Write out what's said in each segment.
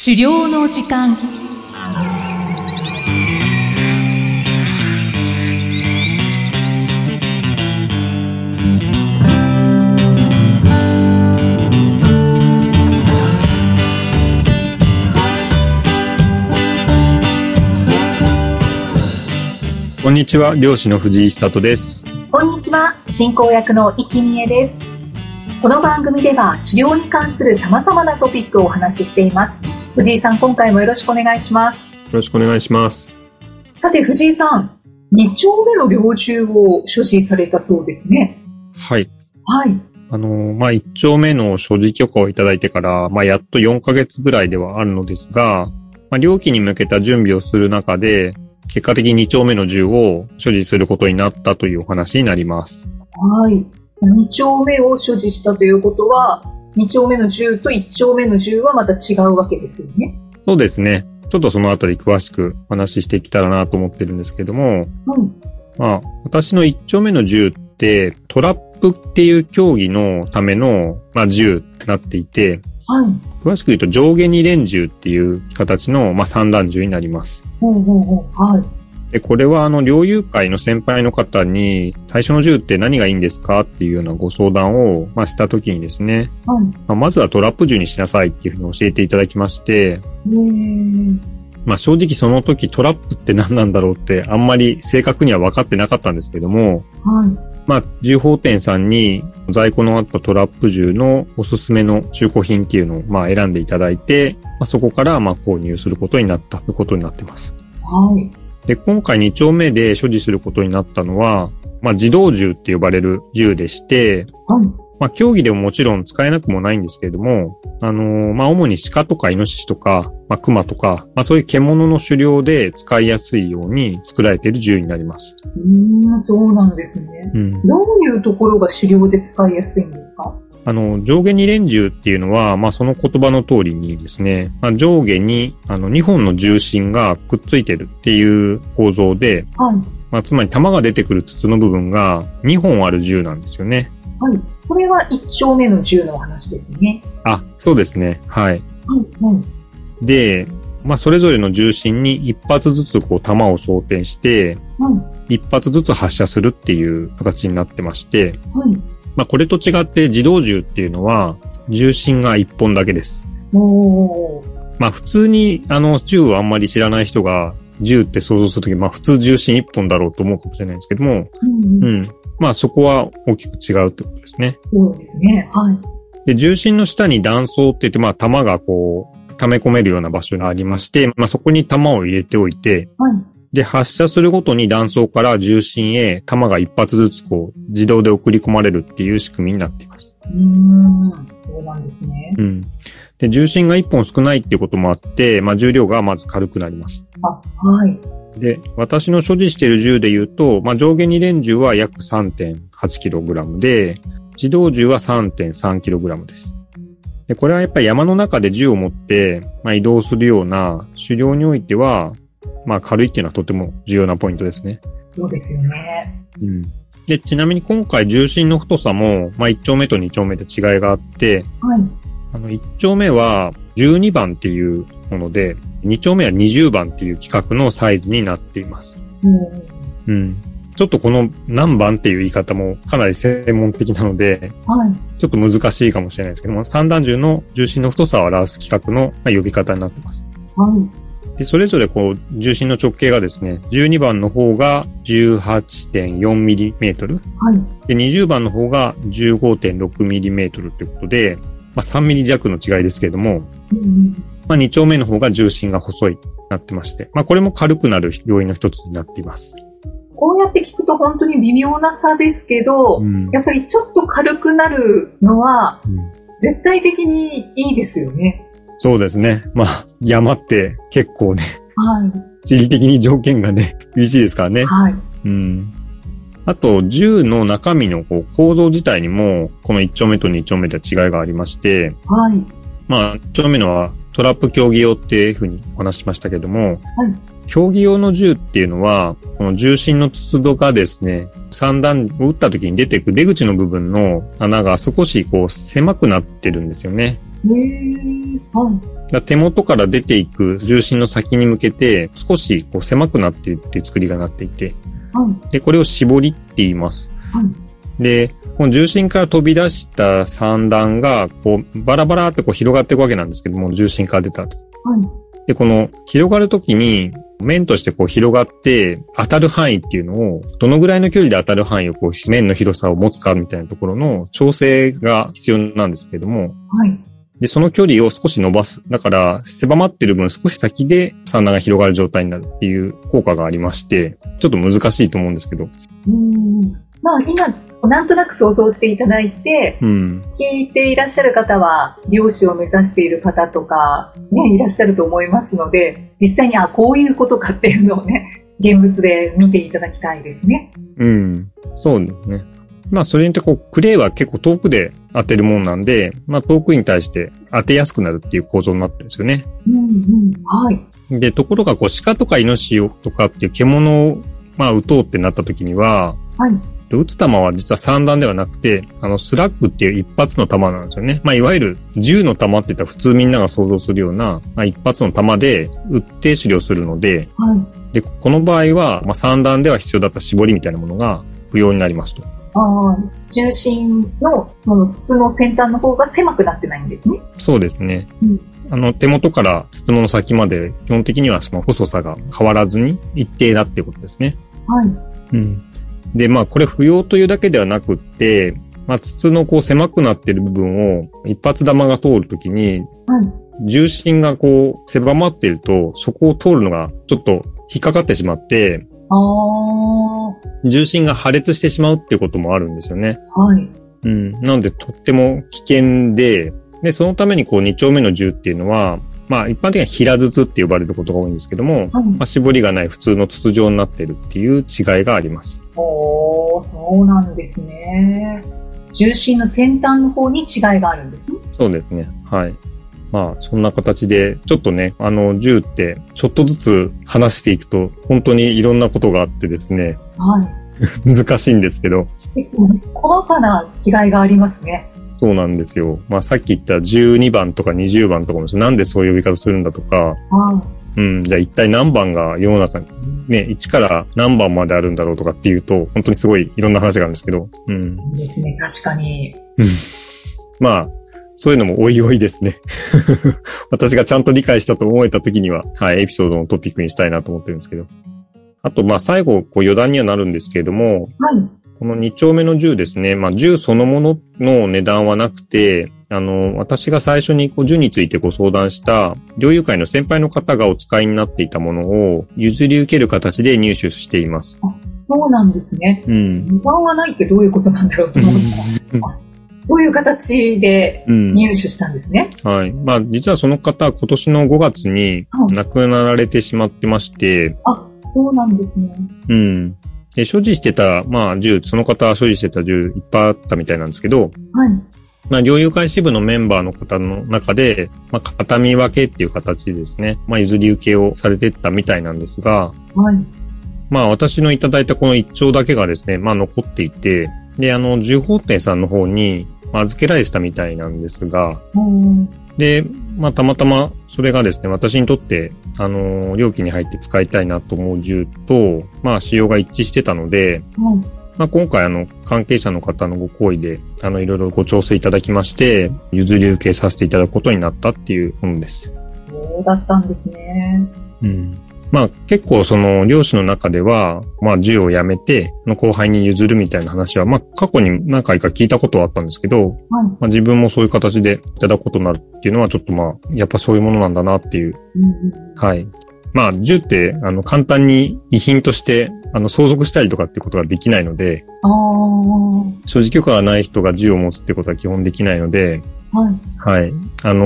狩猟の時間こんにちは、漁師の藤井久人です。こんにちは、進行役の生きみえです。この番組では狩猟に関する様々なトピックをお話ししています。藤井さん、今回もよろしくお願いします。よろしくお願いします。さて、藤井さん、2丁目の猟銃を所持されたそうですね。はい。はい。あの、まあ、一丁目の所持許可をいただいてから、まあ、やっと4ヶ月ぐらいではあるのですが、まあ、猟期に向けた準備をする中で、結果的に2丁目の銃を所持することになったというお話になります。はい。2丁目を所持したということは、2丁目の銃と1丁目の銃はまた違うわけですよね。そうですね。ちょっとそのあたり詳しくお話ししていけたらなと思ってるんですけども、うん。まあ、私の1丁目の銃って、トラップっていう競技のための、まあ、銃になっていて、はい。詳しく言うと上下二連銃っていう形の、まあ、三段銃になります。ほうほうほう。はい。で、これはあの、猟友会の先輩の方に、最初の銃って何がいいんですか？っていうようなご相談を、まあ、したときにですね、はい。まあ、まずはトラップ銃にしなさいっていうふうに教えていただきまして、まあ、正直その時トラップって何なんだろうってあんまり正確には分かってなかったんですけども、はい。まあ、銃砲店さんに在庫のあったトラップ銃のおすすめの中古品っていうのをまあ選んでいただいて、まあ、そこからまあ購入することになったということになってます。はい。で、今回2丁目で所持することになったのは、まあ、自動銃って呼ばれる銃でして、はい。まあ、競技でももちろん使えなくもないんですけれども、あのーまあ、主に鹿とかイノシシとか、まあ、熊とか、まあ、そういう獣の狩猟で使いやすいように作られている銃になります。うーん、そうなんですね。うん。どういうところが狩猟で使いやすいんですか？あの、上下二連銃っていうのは、まあ、その言葉の通りにですね、まあ、上下に、あの、2本の重心がくっついてるっていう構造で、はい。まあ、つまり弾が出てくる筒の部分が2本ある銃なんですよね。はい。これは一丁目の銃のお話ですね。あ、そうですね。はい。はい。はい。で、まあ、それぞれの重心に一発ずつこう弾を装填して、はい。一発ずつ発射するっていう形になってまして、はい。まあ、これと違って自動銃っていうのは、重心が1本だけです。まあ普通にあの銃をあんまり知らない人が銃って想像するとき、まあ普通重心一本だろうと思うかもしれないんですけども、うんうん。うん。まあそこは大きく違うってことですね。そうですね。はい。で、重心の下に弾倉って言って、まあ弾がこう、溜め込めるような場所がありまして、まあそこに弾を入れておいて、はい。で、発射するごとに弾倉から重心へ弾が一発ずつこう、自動で送り込まれるっていう仕組みになっています。うーん。そうなんですね。うん。で、重心が一本少ないっていうこともあって、まあ重量がまず軽くなります。あ、はい。で、私の所持している銃で言うと、まあ、上下二連銃は約 3.8kg で、自動銃は 3.3kg です。で、これはやっぱり山の中で銃を持って、まあ、移動するような狩猟においては、まあ、軽いっていうのはとても重要なポイントですね。そうですよね。うん。で、ちなみに今回重心の太さも、まあ、1丁目と2丁目で違いがあって、はい。あの、1丁目は12番っていうもので、2丁目は20番っていう規格のサイズになっています。うん。うん。ちょっとこの何番っていう言い方もかなり専門的なので、はい。ちょっと難しいかもしれないですけども、三段銃の重心の太さを表す規格のまあ呼び方になってます。はい。で、それぞれこう、重心の直径がですね、12番の方が 18.4mm、はい。で、20番の方が 15.6mm ということで、まあ 3mm 弱の違いですけれども、うん。まあ2丁目の方が重心が細いなってまして、まあこれも軽くなる要因の一つになっています。こうやって聞くと本当に微妙な差ですけど、うんやっぱりちょっと軽くなるのはうん絶対的にいいですよね。そうですね。まあ、山って結構ね、は地理的に条件がね、厳しいですからねい。。はい。うん。あと、銃の中身のこう構造自体にも、この1丁目と2丁目では違いがありまして、はい。まあ、1丁目のはトラップ競技用っていうふうにお話ししましたけども、はい競技用の銃っていうのは、この重心の筒度がですね、三段を撃った時に出てく出口の部分の穴が少しこう狭くなってるんですよね。へー。はい。だ手元から出ていく重心の先に向けて少しこう狭くなっていって作りがなっていて、はい。で、これを絞りって言います。はい。で、この重心から飛び出した三段が、こう、バラバラってこう広がっていくわけなんですけども、重心から出た後。はい。で、この広がるときに、面としてこう広がって当たる範囲っていうのを、どのぐらいの距離で当たる範囲をこう、面の広さを持つかみたいなところの調整が必要なんですけども、はい。で、その距離を少し伸ばす。だから、狭まってる分少し先で三段が広がる状態になるっていう効果がありまして、ちょっと難しいと思うんですけど。うーん。まあ今、なんとなく想像していただいて、うん。聞いていらっしゃる方は、漁師を目指している方とか、ね、いらっしゃると思いますので、実際に、あ、こういうことかっていうのをね、現物で見ていただきたいですね。うん。そうですね。まあ、それによってこう、クレーは結構遠くで当てるもんなんで、まあ、遠くに対して当てやすくなるっていう構造になってるんですよね。うんうん。はい。で、ところが、こう、鹿とかイノシシとかっていう獣を、まあ、撃とうってなった時には、はい。で撃つ弾は実は三段ではなくて、あの、スラッグっていう一発の弾なんですよね。まあ、いわゆる銃の弾って言ったら普通みんなが想像するような、まあ、一発の弾で撃って狩猟するので、はい。で、この場合は、まあ、三段では必要だった絞りみたいなものが不要になりますと。重心の、その筒の先端の方が狭くなってないんですね。そうですね。うんあの、手元から筒の先まで、基本的にはその細さが変わらずに一定だっていうことですね。はい。うん。で、まあ、これ不要というだけではなくって、まあ、筒のこう狭くなっている部分を一発玉が通るときに、はい。重心がこう狭まっていると、そこを通るのがちょっと引っかかってしまって、重心が破裂してしまうっていうこともあるんですよね。はい。うん。なので、とっても危険で、で、そのためにこう、二丁目の銃っていうのは、まあ、一般的には平筒って呼ばれることが多いんですけども、はい。まあ、絞りがない普通の筒状になってるっていう違いがあります。おー、そうなんですね。重心の先端の方に違いがあるんですね。そうですね。はい。まあ、そんな形で、ちょっとね、あの、銃って、ちょっとずつ話していくと、本当にいろんなことがあってですね、はい。難しいんですけど、結構ね細かな違いがありますね。そうなんですよ。まあ、さっき言った12番とか20番とかも、なんでそういう呼び方するんだとか、はうん、じゃあ一体何番が世の中に、ね、1から何番まであるんだろうとかっていうと、本当にすごいいろんな話があるんですけど、うん。い。ですね。確かに。まあ、そういうのもおいおいですね。私がちゃんと理解したと思えた時には、はい、エピソードのトピックにしたいなと思ってるんですけど。あと、まあ最後、こう余談にはなるんですけれども、はい。この2丁目の銃ですね。まあ銃そのものの値段はなくて、あの、私が最初にこう銃についてご相談した、猟友会の先輩の方がお使いになっていたものを譲り受ける形で入手しています。あ、そうなんですね。うん。値段がないってどういうことなんだろうと思った。あそういう形でうん。入手したんですね。はい。まあ実はその方、今年の5月にはい亡くなられてしまってまして、あ、そうなんですね。うん。で、所持してた、まあ銃、その方は所持してた銃いっぱいあったみたいなんですけど、はい。まあ、猟友会支部のメンバーの方の中で、まあ、片見分けっていう形でですね、まあ、譲り受けをされてったみたいなんですが、はい。まあ、私のいただいたこの一丁だけがですね、まあ、残っていて、で、あの、銃砲店さんの方に、まあ預けられてたみたいなんですが、うんで、まあ、たまたま、それがですね、私にとって、あの、料金に入って使いたいなと思う銃と、まあ、仕様が一致してたので、はい。まあ、今回あの、関係者の方のご好意で、あの、いろいろご調整いただきまして、譲り受けさせていただくことになったっていうものです。そうだったんですね。うん。まあ、結構その、漁師の中では、まあ、銃をやめて、の後輩に譲るみたいな話は、まあ、過去に何回か聞いたことはあったんですけど、はい。まあ、自分もそういう形でいただくことになるっていうのは、ちょっとまあ、やっぱそういうものなんだなっていう。うんうんはい。まあ、銃って、あの、簡単に遺品として、あの、相続したりとかってことができないので、ああ、所持許可がない人が銃を持つってことは基本できないので、はい。はい。あの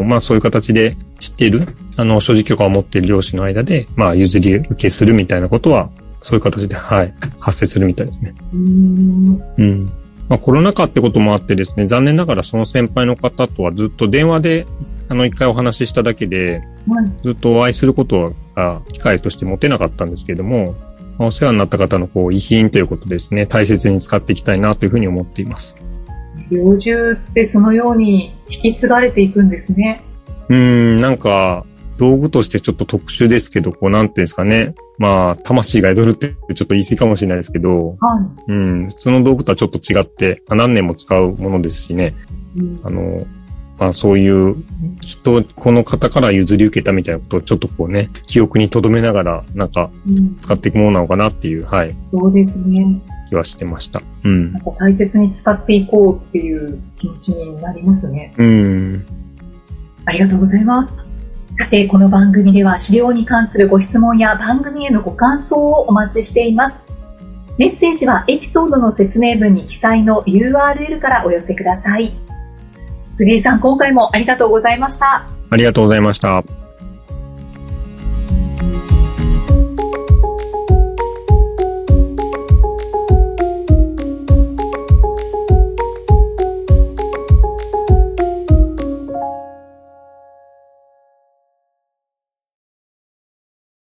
ーまあそういう形で知っている、あの、所持許可を持っている漁師の間で、まあ譲り受けするみたいなことは、そういう形で、はい、発生するみたいですね。うーん。うん。まあコロナ禍ってこともあってですね、残念ながらその先輩の方とはずっと電話で、あの、一回お話ししただけで、はい。ずっとお会いすることが機会として持てなかったんですけれども、まあお世話になった方のこう遺品ということですね、大切に使っていきたいなというふうに思っています。猟銃ってそのように引き継がれていくんですね。うーん、なんか、道具としてちょっと特殊ですけど、こう、なんていうんですかね。まあ、魂が宿るってちょっと言い過ぎかもしれないですけど、はうん、普通の道具とはちょっと違って、まあ何年も使うものですしね。い。うんあの、まあそういう、人、この方から譲り受けたみたいなことをちょっとこうね、記憶に留めながら、なんかうん使っていくものなのかなっていう、はい、そうですね。気はしてました。うんな。んか大切に使っていこうっていう気持ちになりますね。うん。ありがとうございます。さて、この番組では資料に関するご質問や番組へのご感想をお待ちしています。メッセージはエピソードの説明文に記載の URL からお寄せください。藤井さん、今回もありがとうございました。ありがとうございました。